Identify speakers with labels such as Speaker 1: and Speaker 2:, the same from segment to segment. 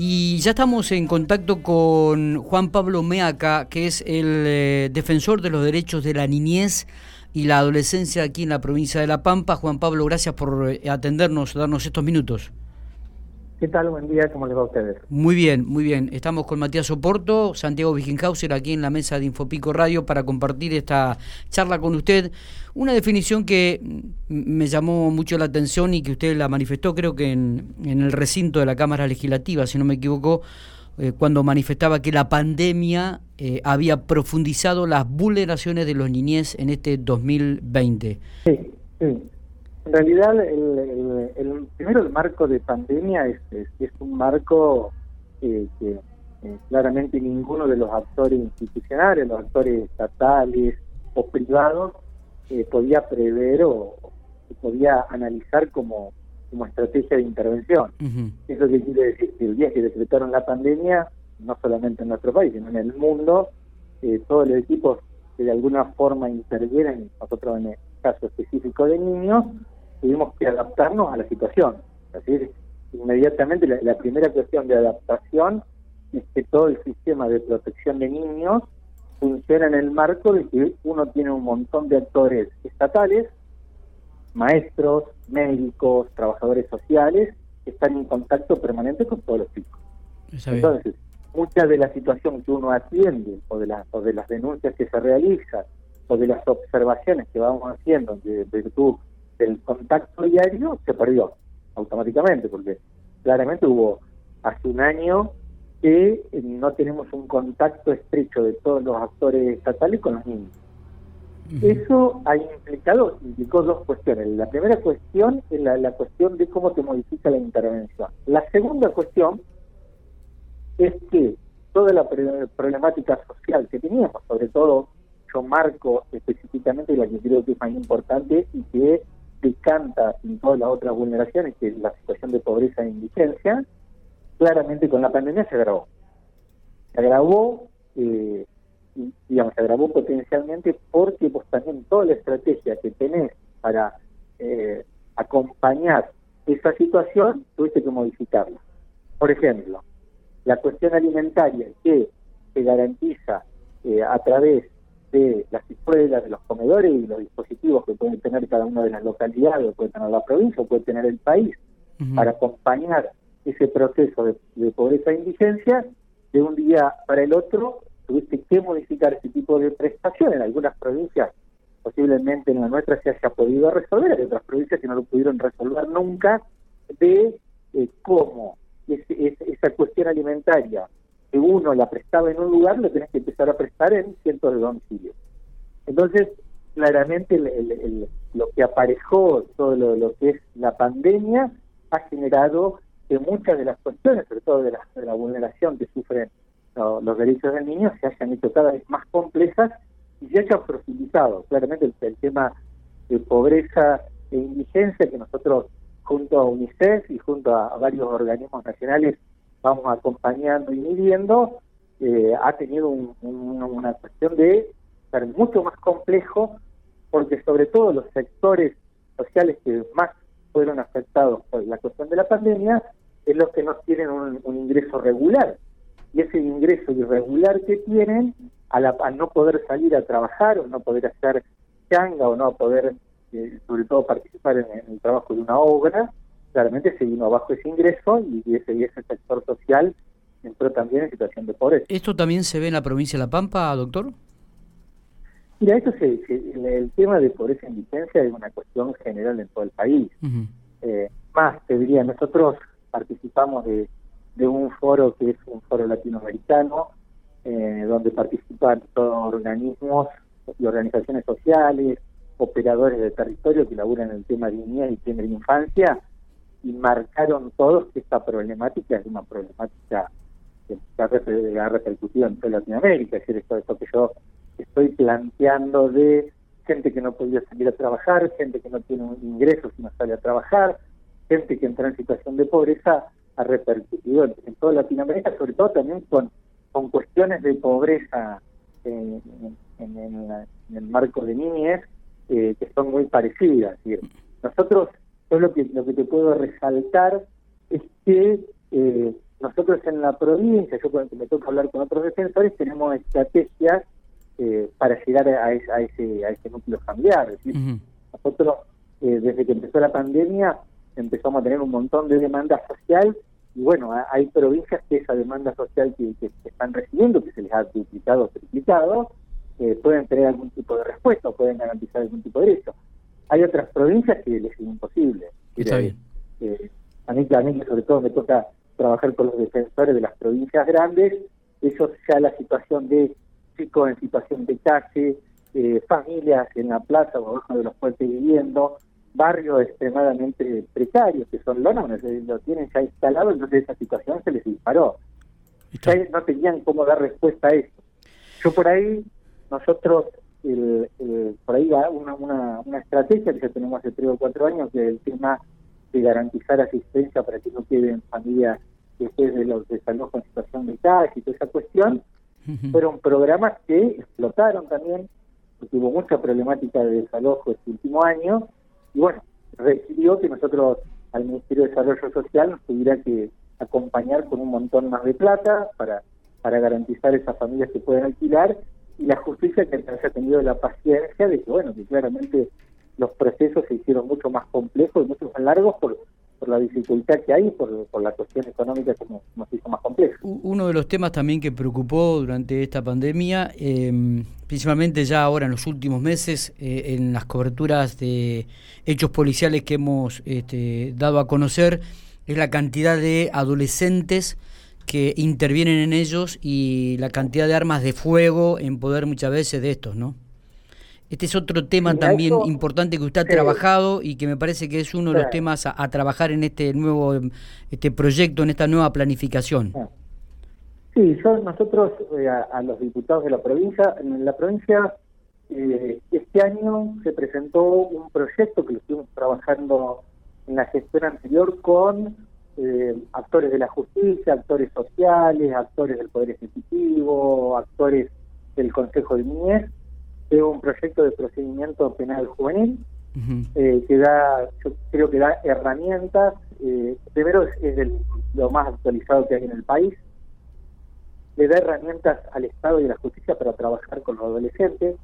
Speaker 1: Y ya estamos en contacto con Juan Pablo Meaca, que es el eh, defensor de los derechos de la niñez y la adolescencia aquí en la provincia de La Pampa. Juan Pablo, gracias por eh, atendernos, darnos estos minutos.
Speaker 2: ¿Qué tal? Buen día, ¿cómo les va a ustedes?
Speaker 1: Muy bien, muy bien. Estamos con Matías Oporto, Santiago Wiginhauser aquí en la mesa de Infopico Radio para compartir esta charla con usted. Una definición que me llamó mucho la atención y que usted la manifestó creo que en, el recinto de la Cámara Legislativa, si no me equivoco, eh, cuando manifestaba que la pandemia eh, había profundizado las vulneraciones de los niñez en este 2020.
Speaker 2: Sí, sí. En realidad, el, primero el marco de pandemia es, es, un marco eh, que eh, claramente ninguno de los actores institucionales, los actores estatales o privados, eh, podía prever o, podía analizar como, como estrategia de intervención. Eso que quiere decir que el día que decretaron la pandemia, no solamente en nuestro país, sino en el mundo, todos los equipos que de alguna forma intervienen, nosotros en el caso específico de niños, tuvimos que adaptarnos a la situación. Es decir, inmediatamente la, primera cuestión de adaptación es que todo el sistema de protección de niños funciona en el marco de que uno tiene un montón de actores estatales, maestros, médicos, trabajadores sociales, que están en contacto permanente con todos los chicos. Entonces, mucha de la situación que uno atiende o de, las o de las denuncias que se realizan o de las observaciones que vamos haciendo de virtud el contacto diario se perdió automáticamente, porque claramente hubo hace un año que eh, no tenemos un contacto estrecho de todos los actores estatales con los niños. Eso ha implicado, implicó dos cuestiones. La primera cuestión es la, la cuestión de cómo se modifica la intervención. La segunda cuestión es que toda la problemática social que teníamos, sobre todo yo marco específicamente la que creo que es más importante y que decanta en todas las otras vulneraciones, que es la situación de pobreza e indigencia, claramente con la pandemia se agravó. Se agravó, eh, digamos, se agravó potencialmente porque vos también toda la estrategia que tenés para eh, acompañar esa situación, tuviste que modificarla. Por ejemplo, la cuestión alimentaria que se garantiza eh, a través de las escuelas, de los comedores y los dispositivos que pueden tener cada una de las localidades, o puede tener la provincia, o puede tener el país, para acompañar ese proceso de, pobreza e indigencia, de un día para el otro tuviste que modificar ese tipo de prestación. En algunas provincias, posiblemente en la nuestra, se haya podido resolver, hay otras provincias que no lo pudieron resolver nunca, de eh, cómo esa cuestión alimentaria que uno la prestaba en un lugar, lo tenés que empezar a prestar en cientos de domicilios. Entonces, claramente lo que aparejó todo lo, que es la pandemia ha generado que muchas de las cuestiones, sobre todo de la, vulneración que sufren los derechos del niño, se hayan hecho cada vez más complejas y se hayan profundizado. Claramente el, tema de pobreza e indigencia que nosotros junto a UNICEF y junto a varios organismos nacionales vamos acompañando y midiendo, eh, ha tenido una cuestión de ser mucho más complejo, porque sobre todo los sectores sociales que más fueron afectados por la cuestión de la pandemia, es los que no tienen un, ingreso regular. Y ese ingreso irregular que tienen, al, no poder salir a trabajar o no poder hacer changa o no poder, eh, sobre todo, participar en el trabajo de una obra, claramente se vino abajo ese ingreso y ese, ese sector social entró también en situación de pobreza.
Speaker 1: ¿Esto también se ve en la provincia de La Pampa, doctor?
Speaker 2: Mira, esto se, el tema de pobreza e indigencia es una cuestión general en todo el país. Eh, más, te diría, nosotros participamos de, un foro que es un foro latinoamericano, eh, donde participan todos organismos y organizaciones sociales, operadores de territorio que laburan en el tema de niñez y primera infancia, y marcaron todos que esta problemática es una problemática que ha repercutido en toda Latinoamérica, es decir, esto, esto que yo estoy planteando de gente que no podía salir a trabajar, gente que no tiene un ingreso si no sale a trabajar, gente que entra en situación de pobreza, ha repercutido en, toda Latinoamérica, sobre todo también con, con cuestiones de pobreza en, el marco de niñez eh, que son muy parecidas. Decir, nosotros yo lo que, lo que te puedo resaltar es que eh, nosotros en la provincia, yo cuando me toca hablar con otros defensores, tenemos estrategias eh, para llegar a, ese, a ese núcleo familiar. Nosotros, eh, desde que empezó la pandemia, empezamos a tener un montón de demanda social y bueno, hay provincias que esa demanda social que, están recibiendo, que se les ha duplicado o triplicado, eh, pueden tener algún tipo de respuesta o pueden garantizar algún tipo de derecho. Hay otras provincias que les es imposible.
Speaker 1: Está bien.
Speaker 2: a, mí, a mí sobre todo me toca trabajar con los defensores de las provincias grandes, ellos ya la situación de chicos en situación de calle, eh, familias en la plaza o abajo de los puentes viviendo, barrios extremadamente precarios que son los lo tienen ya instalado, entonces esa situación se les disparó. Ya no tenían cómo dar respuesta a eso. Yo por ahí, nosotros, por ahí va una, una, una estrategia que ya tenemos hace tres o cuatro años, que es el tema de garantizar asistencia para que no queden familias después de los desalojos en situación de calle y toda esa cuestión, fueron programas que explotaron también, porque hubo mucha problemática de desalojo este último año, y bueno, requirió que nosotros al Ministerio de Desarrollo Social nos tuviera que acompañar con un montón más de plata para, para garantizar esas familias que pueden alquilar, y la justicia que haya tenido la paciencia de que, bueno, que claramente los procesos se hicieron mucho más complejos y mucho más largos por, por la dificultad que hay, por, por la cuestión económica que nos, hizo más complejo.
Speaker 1: Uno de los temas también que preocupó durante esta pandemia, eh, principalmente ya ahora en los últimos meses, eh, en las coberturas de hechos policiales que hemos este, dado a conocer, es la cantidad de adolescentes que intervienen en ellos y la cantidad de armas de fuego en poder muchas veces de estos, ¿no? Este es otro tema también importante que usted ha trabajado y que me parece que es uno de los temas a, trabajar en este nuevo este proyecto, en esta nueva planificación.
Speaker 2: Sí, nosotros eh, a, los diputados de la provincia, en la provincia eh, este año se presentó un proyecto que lo estuvimos trabajando en la gestión anterior con eh, actores de la justicia, actores sociales, actores del Poder Ejecutivo, actores del Consejo de Niñez es un proyecto de procedimiento penal juvenil eh, que da, yo creo que da herramientas. Eh, primero es, lo más actualizado que hay en el país. Le da herramientas al Estado y a la justicia para trabajar con los adolescentes.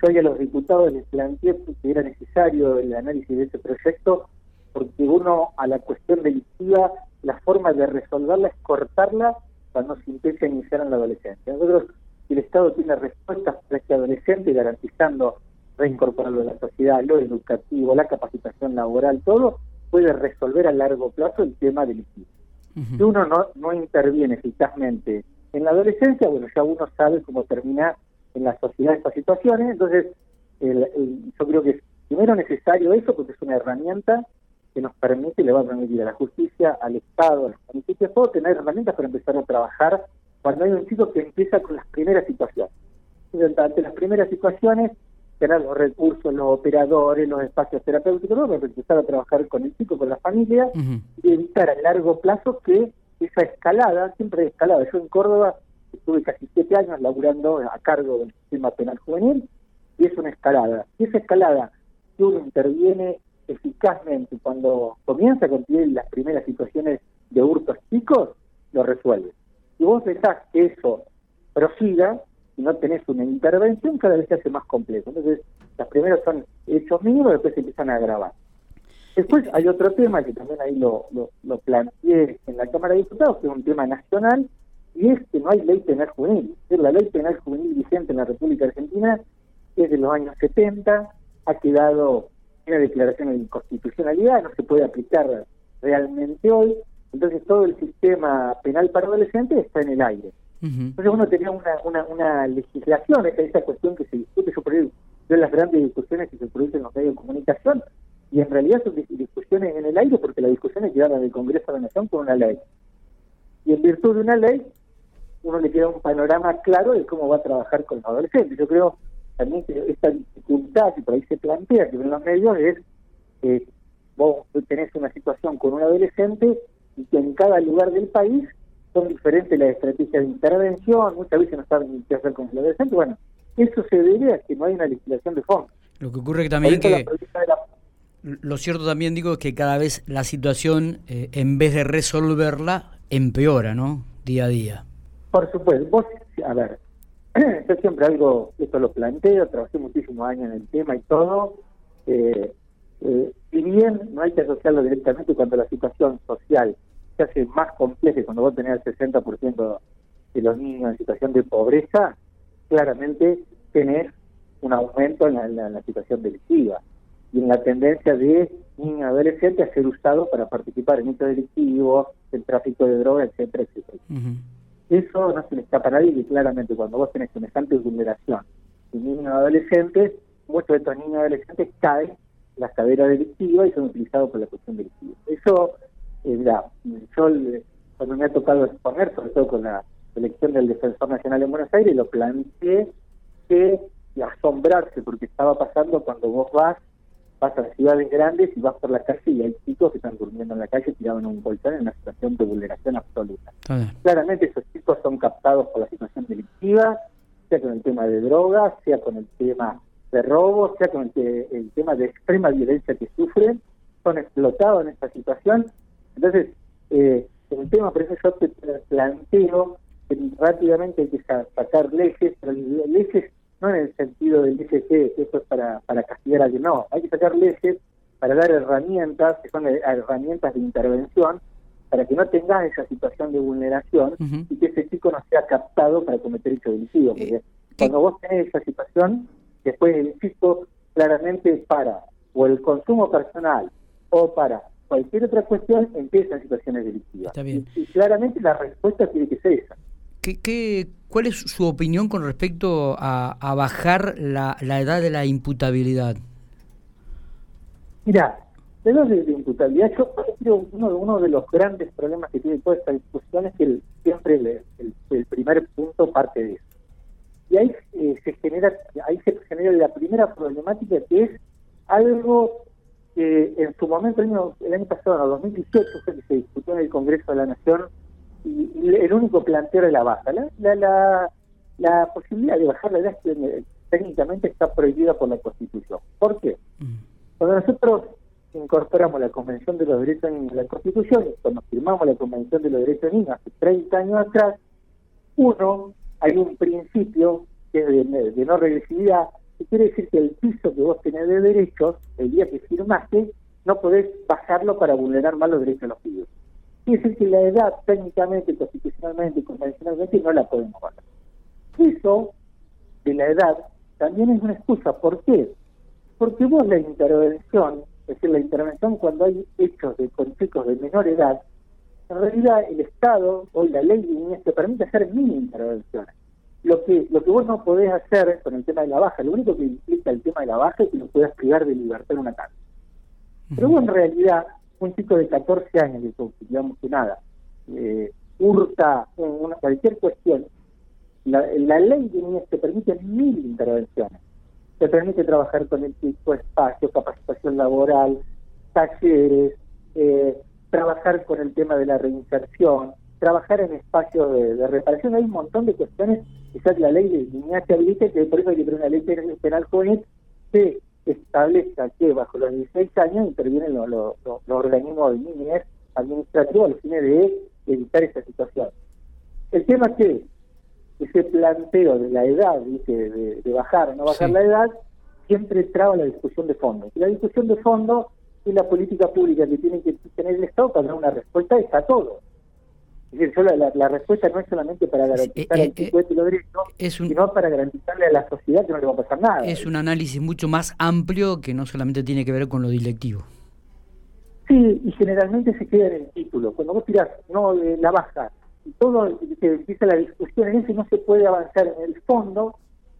Speaker 2: Yo hoy a los diputados les planteé que era necesario el análisis de ese proyecto porque uno a la cuestión delictiva, la forma de resolverla es cortarla cuando se empieza a iniciar en la adolescencia. Nosotros el Estado tiene respuestas para este adolescente garantizando reincorporarlo a la sociedad, lo educativo, la capacitación laboral, todo, puede resolver a largo plazo el tema delictivo. Si uno no, no interviene eficazmente en la adolescencia, bueno, ya uno sabe cómo termina en la sociedad estas situaciones, entonces yo creo que es primero necesario eso porque es una herramienta que nos permite, le va a permitir a la justicia, al Estado, a los municipios, todo tener herramientas para empezar a trabajar cuando hay un chico que empieza con las primeras situaciones. Ante las primeras situaciones, tener los recursos, los operadores, los espacios terapéuticos, para empezar a trabajar con el chico, con la familia, y evitar a largo plazo que esa escalada, siempre hay escalada. Yo en Córdoba estuve casi siete años laburando a cargo del sistema penal juvenil, y es una escalada. Y esa escalada, si uno interviene eficazmente cuando comienza a conseguir las primeras situaciones de hurtos chicos, lo resuelve. Si vos dejás que eso prosiga y no tenés una intervención, cada vez se hace más complejo. Entonces, las primeras son hechos mínimos, después se empiezan a agravar. Después hay otro tema que también ahí lo, lo, planteé en la Cámara de Diputados, que es un tema nacional, y es que no hay ley penal juvenil. La ley penal juvenil vigente en la República Argentina es de los años 70, ha quedado una declaración de inconstitucionalidad, no se puede aplicar realmente hoy, entonces todo el sistema penal para adolescentes está en el aire. Entonces uno tenía una, una, una legislación, esa, esa cuestión que se discute, yo por de las grandes discusiones que se producen en los medios de comunicación, y en realidad son discusiones en el aire porque las discusiones llegaron del Congreso de la Nación con una ley. Y en virtud de una ley, uno le queda un panorama claro de cómo va a trabajar con los adolescentes. Yo creo también esta dificultad que por ahí se plantea que en los medios es que vos tenés una situación con un adolescente y que en cada lugar del país son diferentes las estrategias de intervención, muchas veces no saben qué hacer con el adolescente. Bueno, eso se debe a que no hay una legislación de fondo.
Speaker 1: Lo que ocurre que también que... Lo cierto también digo es que cada vez la situación, eh, en vez de resolverla, empeora, ¿no? Día a día.
Speaker 2: Por supuesto. Vos, a ver, yo siempre algo, esto lo planteo, trabajé muchísimos años en el tema y todo. Eh, eh, si bien no hay que asociarlo directamente cuando la situación social se hace más compleja, cuando vos tenés el 60% de los niños en situación de pobreza, claramente tenés un aumento en la, situación delictiva y en la tendencia de niños adolescentes a ser usados para participar en hechos delictivos, en tráfico de drogas, etcétera, etcétera. Eso no se le escapa a nadie y claramente cuando vos tenés semejante vulneración de niños adolescentes, muchos de estos niños adolescentes caen en las caderas delictivas y son utilizados por la cuestión delictiva. Eso, eh, mira, yo cuando me ha tocado exponer, sobre todo con la elección del Defensor Nacional en Buenos Aires, lo planteé que asombrarse porque estaba pasando cuando vos vas, vas a ciudades grandes y vas por la calle y hay chicos que están durmiendo en la calle tirados en un colchón en una situación de vulneración absoluta. Claramente esos chicos son captados por la situación delictiva, sea con el tema de drogas, sea con el tema de robo, sea con el, el tema de extrema violencia que sufren, son explotados en esta situación. Entonces, eh, el tema, por eso yo te planteo que rápidamente hay que sacar leyes, pero leyes no en el sentido del ICC, que eso es para, para castigar a alguien, no, hay que sacar leyes para dar herramientas, que son herramientas de intervención, para que no tengas esa situación de vulneración y que ese chico no sea captado para cometer hecho delictivo. Porque eh, cuando vos tenés esa situación, después el chico claramente para o el consumo personal o para cualquier otra cuestión empiezan situaciones delictivas. Y, y, claramente la respuesta tiene que ser esa.
Speaker 1: ¿Qué, qué, ¿Cuál es su opinión con respecto a, bajar la, edad de la imputabilidad?
Speaker 2: Mira, de de, imputabilidad, yo creo uno, uno de los grandes problemas que tiene toda esta discusión es que siempre el, primer punto parte de eso. Y ahí eh, se genera, ahí se genera la primera problemática que es algo que en su momento, el año, el año pasado, en 2018, fue que se discutió en el Congreso de la Nación el único planteo de la baja. La, la, la, posibilidad de bajar la edad técnicamente está prohibida por la Constitución. ¿Por qué? Mm. Cuando nosotros incorporamos la Convención de los Derechos Niños en la Constitución, cuando firmamos la Convención de los Derechos Niños hace 30 años atrás, uno, hay un principio que es de, no regresividad, que quiere decir que el piso que vos tenés de derechos, el día que firmaste, no podés bajarlo para vulnerar más los derechos de los pibes. Quiere decir que la edad técnicamente, constitucionalmente y convencionalmente no la podemos bajar. Eso de la edad también es una excusa. ¿Por qué? Porque vos la intervención, es decir, la intervención cuando hay hechos de con de menor edad, en realidad el Estado, hoy la ley de niñez, te permite hacer mini intervenciones. Lo que, lo que vos no podés hacer con el tema de la baja, lo único que implica el tema de la baja es que no puedas privar de libertad una casa. Pero vos en realidad un chico de 14 años, digamos que nada, eh, hurta una, cualquier cuestión, la, ley de niñez te permite mil intervenciones. Te permite trabajar con el chico, espacio, capacitación laboral, talleres, eh, trabajar con el tema de la reinserción, trabajar en espacios de, reparación. Hay un montón de cuestiones ya la ley de niñez te habilita, que por eso hay que tener una ley penal juvenil que establezca que bajo los 16 años intervienen los, los, organismos de niñez administrativos a los fines de evitar esa situación. El tema es que ese planteo de la edad, de, bajar o no bajar la edad, siempre traba la discusión de fondo. Y la discusión de fondo es la política pública que tiene que tener el Estado para dar una respuesta a todo. Es decir, la, respuesta no es solamente para garantizar eh, eh, el los derechos, sino para garantizarle a la sociedad que no le va a pasar nada.
Speaker 1: Es un análisis mucho más amplio que no solamente tiene que ver con lo directivo.
Speaker 2: Sí, y generalmente se queda en el título. Cuando vos tirás no la baja y todo se empieza la discusión en ese no se puede avanzar en el fondo,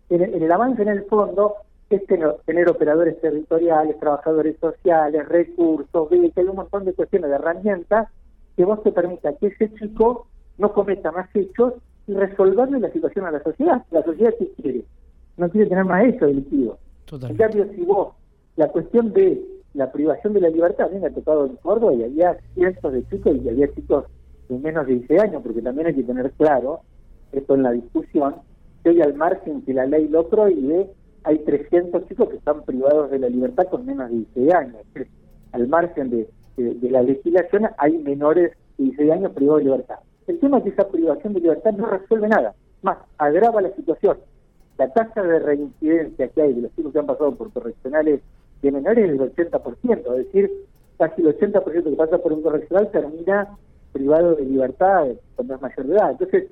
Speaker 2: en el, avance en el fondo es tener, tener, operadores territoriales, trabajadores sociales, recursos, que hay un montón de cuestiones, de herramientas que vos te permita que ese chico no cometa más hechos y resolverle la situación a la sociedad. La sociedad que quiere, no quiere tener más hechos delictivos. En cambio, si vos, la cuestión de la privación de la libertad, a mí me ha tocado en Córdoba y había cientos de chicos y había chicos de menos de 16 años, porque también hay que tener claro, esto en la discusión, que hoy al margen que la ley lo prohíbe, hay 300 chicos que están privados de la libertad con menos de 16 años. Al margen de de, la legislación hay menores 16 años privado de libertad. El tema es que esa privación de libertad no resuelve nada, más, agrava la situación. La tasa de reincidencia que hay de los chicos que han pasado por correccionales de menores es del 80%, es decir, casi el 80% que pasa por un correccional termina privado de libertad cuando es mayor de edad. Entonces,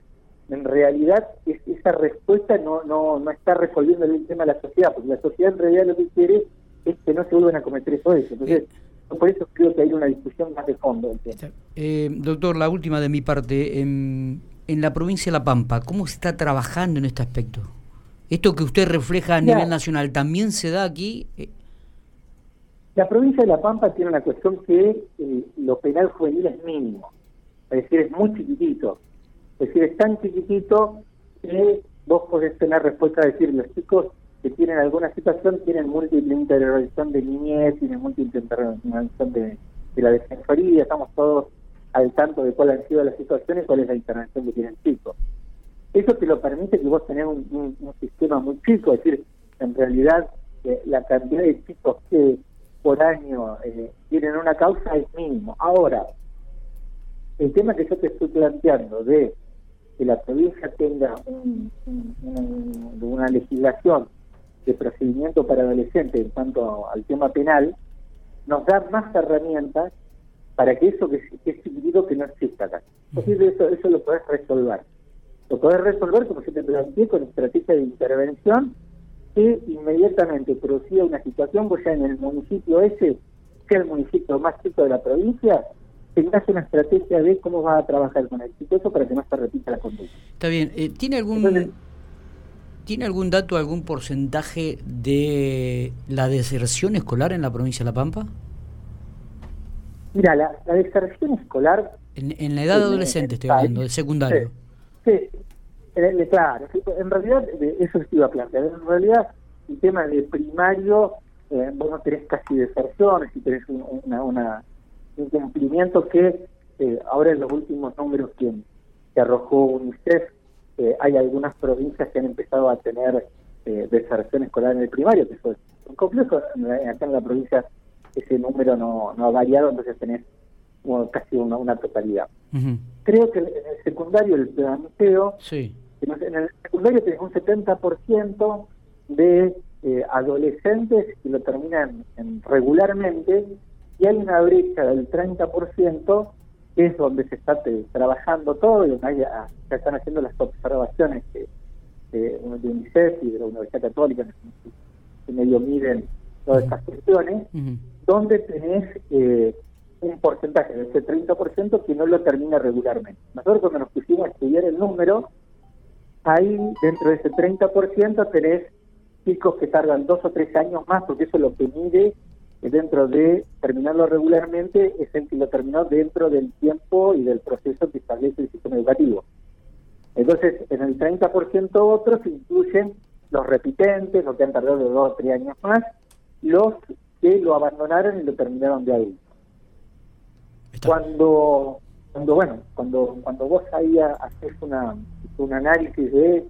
Speaker 2: en realidad esa respuesta no, no, no está resolviendo el tema de la sociedad, porque la sociedad en realidad lo que quiere es que no se vuelvan a cometer eso. Entonces, por eso creo que hay una discusión más de fondo.
Speaker 1: Eh, doctor, la última de mi parte. En, en, la provincia de La Pampa, ¿cómo se está trabajando en este aspecto? ¿Esto que usted refleja a nivel nacional también se da aquí?
Speaker 2: La provincia de La Pampa tiene una cuestión que eh, lo penal juvenil es mínimo, es decir, es muy chiquitito. Es decir, es tan chiquitito que vos podés tener respuesta a decir, los chicos que tienen alguna situación tienen múltiple intervención de niñez, tienen múltiple intervención de, la defensoría, estamos todos al tanto de cuáles han sido las situaciones cuál es la intervención que tienen chicos. Eso te lo permite que vos tenés un, sistema muy chico, es decir, en realidad eh, la cantidad de chicos que por año eh, tienen una causa es mínimo. Ahora, el tema que yo te estoy planteando de que la provincia tenga una legislación de procedimiento para adolescentes en cuanto al tema penal, nos da más herramientas para que eso que, es chiquitito que no exista acá. Entonces eso, eso lo podés resolver. Lo podés resolver, como yo te planteé, con estrategia de intervención que inmediatamente producía una situación, vos ya en el municipio ese, sea el municipio más chico de la provincia, tengas una estrategia de cómo vas a trabajar con el chico para que no se repita la conducta.
Speaker 1: Está bien. Eh, ¿Tiene algún tiene algún dato, algún porcentaje de la deserción escolar en la provincia de La Pampa?
Speaker 2: Mira, la, deserción escolar...
Speaker 1: En, la edad adolescente estoy hablando, del secundario.
Speaker 2: Sí, claro, en realidad eso se iba a plantear. En realidad, el tema de primario, eh, vos no tenés casi deserciones y tenés una, una, un cumplimiento que eh, ahora en los últimos números que, que arrojó UNICEF, eh, hay algunas provincias que han empezado a tener eh, deserción escolar en el primario, que eso es un complejo. Acá en la provincia ese número no, no ha variado, entonces tenés casi una, una totalidad. Creo que en el secundario, el planteo, sí. en el secundario tenés un 70% de eh, adolescentes que lo terminan regularmente y hay una brecha del 30% que es donde se está trabajando todo y donde ya, están haciendo las observaciones de, de, UNICEF y de la Universidad Católica, que medio miden todas estas cuestiones, donde tenés eh, un porcentaje de ese 30% que no lo termina regularmente. Nosotros cuando nos pusimos a estudiar el número, ahí dentro de ese 30% tenés chicos que tardan dos o tres años más, porque eso es lo que mide dentro de terminarlo regularmente, es el que lo terminó dentro del tiempo y del proceso que establece el sistema educativo. Entonces, en el 30% otros incluyen los repitentes, los que han tardado dos o tres años más, los que lo abandonaron y lo terminaron de ahí. Cuando, cuando bueno, cuando cuando vos ahí haces una, un análisis de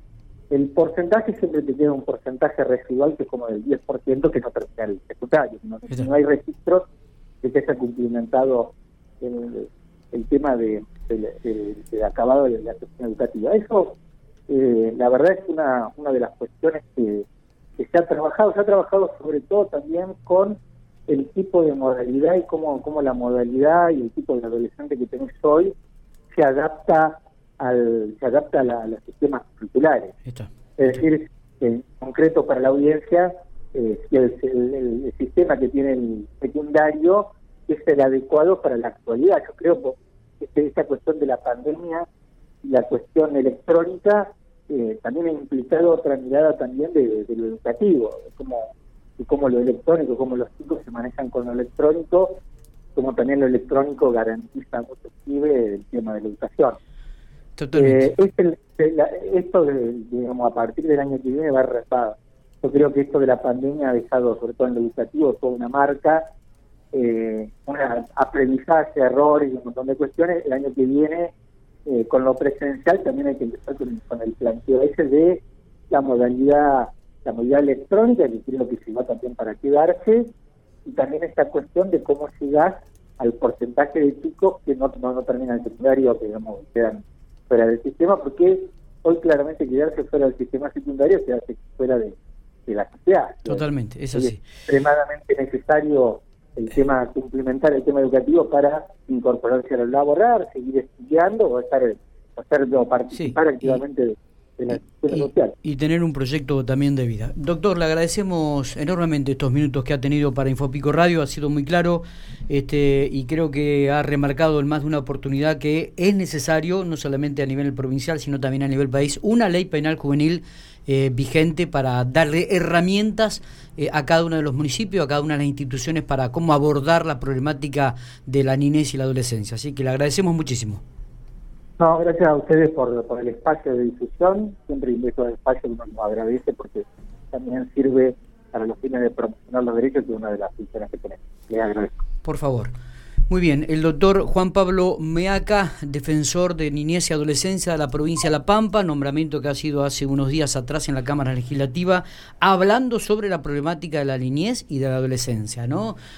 Speaker 2: el porcentaje siempre te queda un porcentaje residual que es como del 10% que no termina el secundario. No, no hay registros de que se haya cumplimentado el, el tema de, de, acabado de la gestión educativa. Eso, eh, la verdad, es una, una de las cuestiones que, que se ha trabajado. Se ha trabajado sobre todo también con el tipo de modalidad y cómo, cómo la modalidad y el tipo de adolescente que tenés hoy se adapta al, se adapta a, los sistemas curriculares. Es decir, en concreto para la audiencia, eh, el, sistema que tiene el secundario es el adecuado para la actualidad. Yo creo que esta cuestión de la pandemia la cuestión electrónica eh, también ha implicado otra mirada también de, lo educativo, de cómo, de cómo lo electrónico, cómo los chicos se manejan con lo electrónico, como también lo electrónico garantiza mucho el tema de la educación. Eh, esto, digamos, a partir del año que viene va a Yo creo que esto de la pandemia ha dejado, sobre todo en lo educativo, toda una marca, eh, un aprendizaje, errores y un montón de cuestiones. El año que viene, eh, con lo presencial, también hay que empezar con, el planteo ese de la modalidad la modalidad electrónica, que creo que se va también para quedarse, y también esta cuestión de cómo llegas al porcentaje de chicos que no, no, terminan el secundario, que digamos, quedan fuera del sistema, porque hoy claramente quedarse fuera del sistema secundario se hace fuera de, la sociedad.
Speaker 1: Totalmente, es así. Es
Speaker 2: extremadamente necesario el tema, complementar el tema educativo para incorporarse a laboral, seguir estudiando o estar o, participar activamente de
Speaker 1: y, tener un proyecto también de vida. Doctor, le agradecemos enormemente estos minutos que ha tenido para Infopico Radio, ha sido muy claro este, y creo que ha remarcado en más de una oportunidad que es necesario, no solamente a nivel provincial, sino también a nivel país, una ley penal juvenil eh, vigente para darle herramientas eh, a cada uno de los municipios, a cada una de las instituciones para cómo abordar la problemática de la niñez y la adolescencia. Así que le agradecemos muchísimo.
Speaker 2: No, gracias a ustedes por, el espacio de difusión. Siempre invito al espacio que uno nos agradece porque también sirve para los fines de promocionar los derechos, que es una de las funciones que tenemos. Les agradezco.
Speaker 1: Por favor. Muy bien, el doctor Juan Pablo Meaca, defensor de niñez y adolescencia de la provincia de La Pampa, nombramiento que ha sido hace unos días atrás en la Cámara Legislativa, hablando sobre la problemática de la niñez y de la adolescencia, ¿no?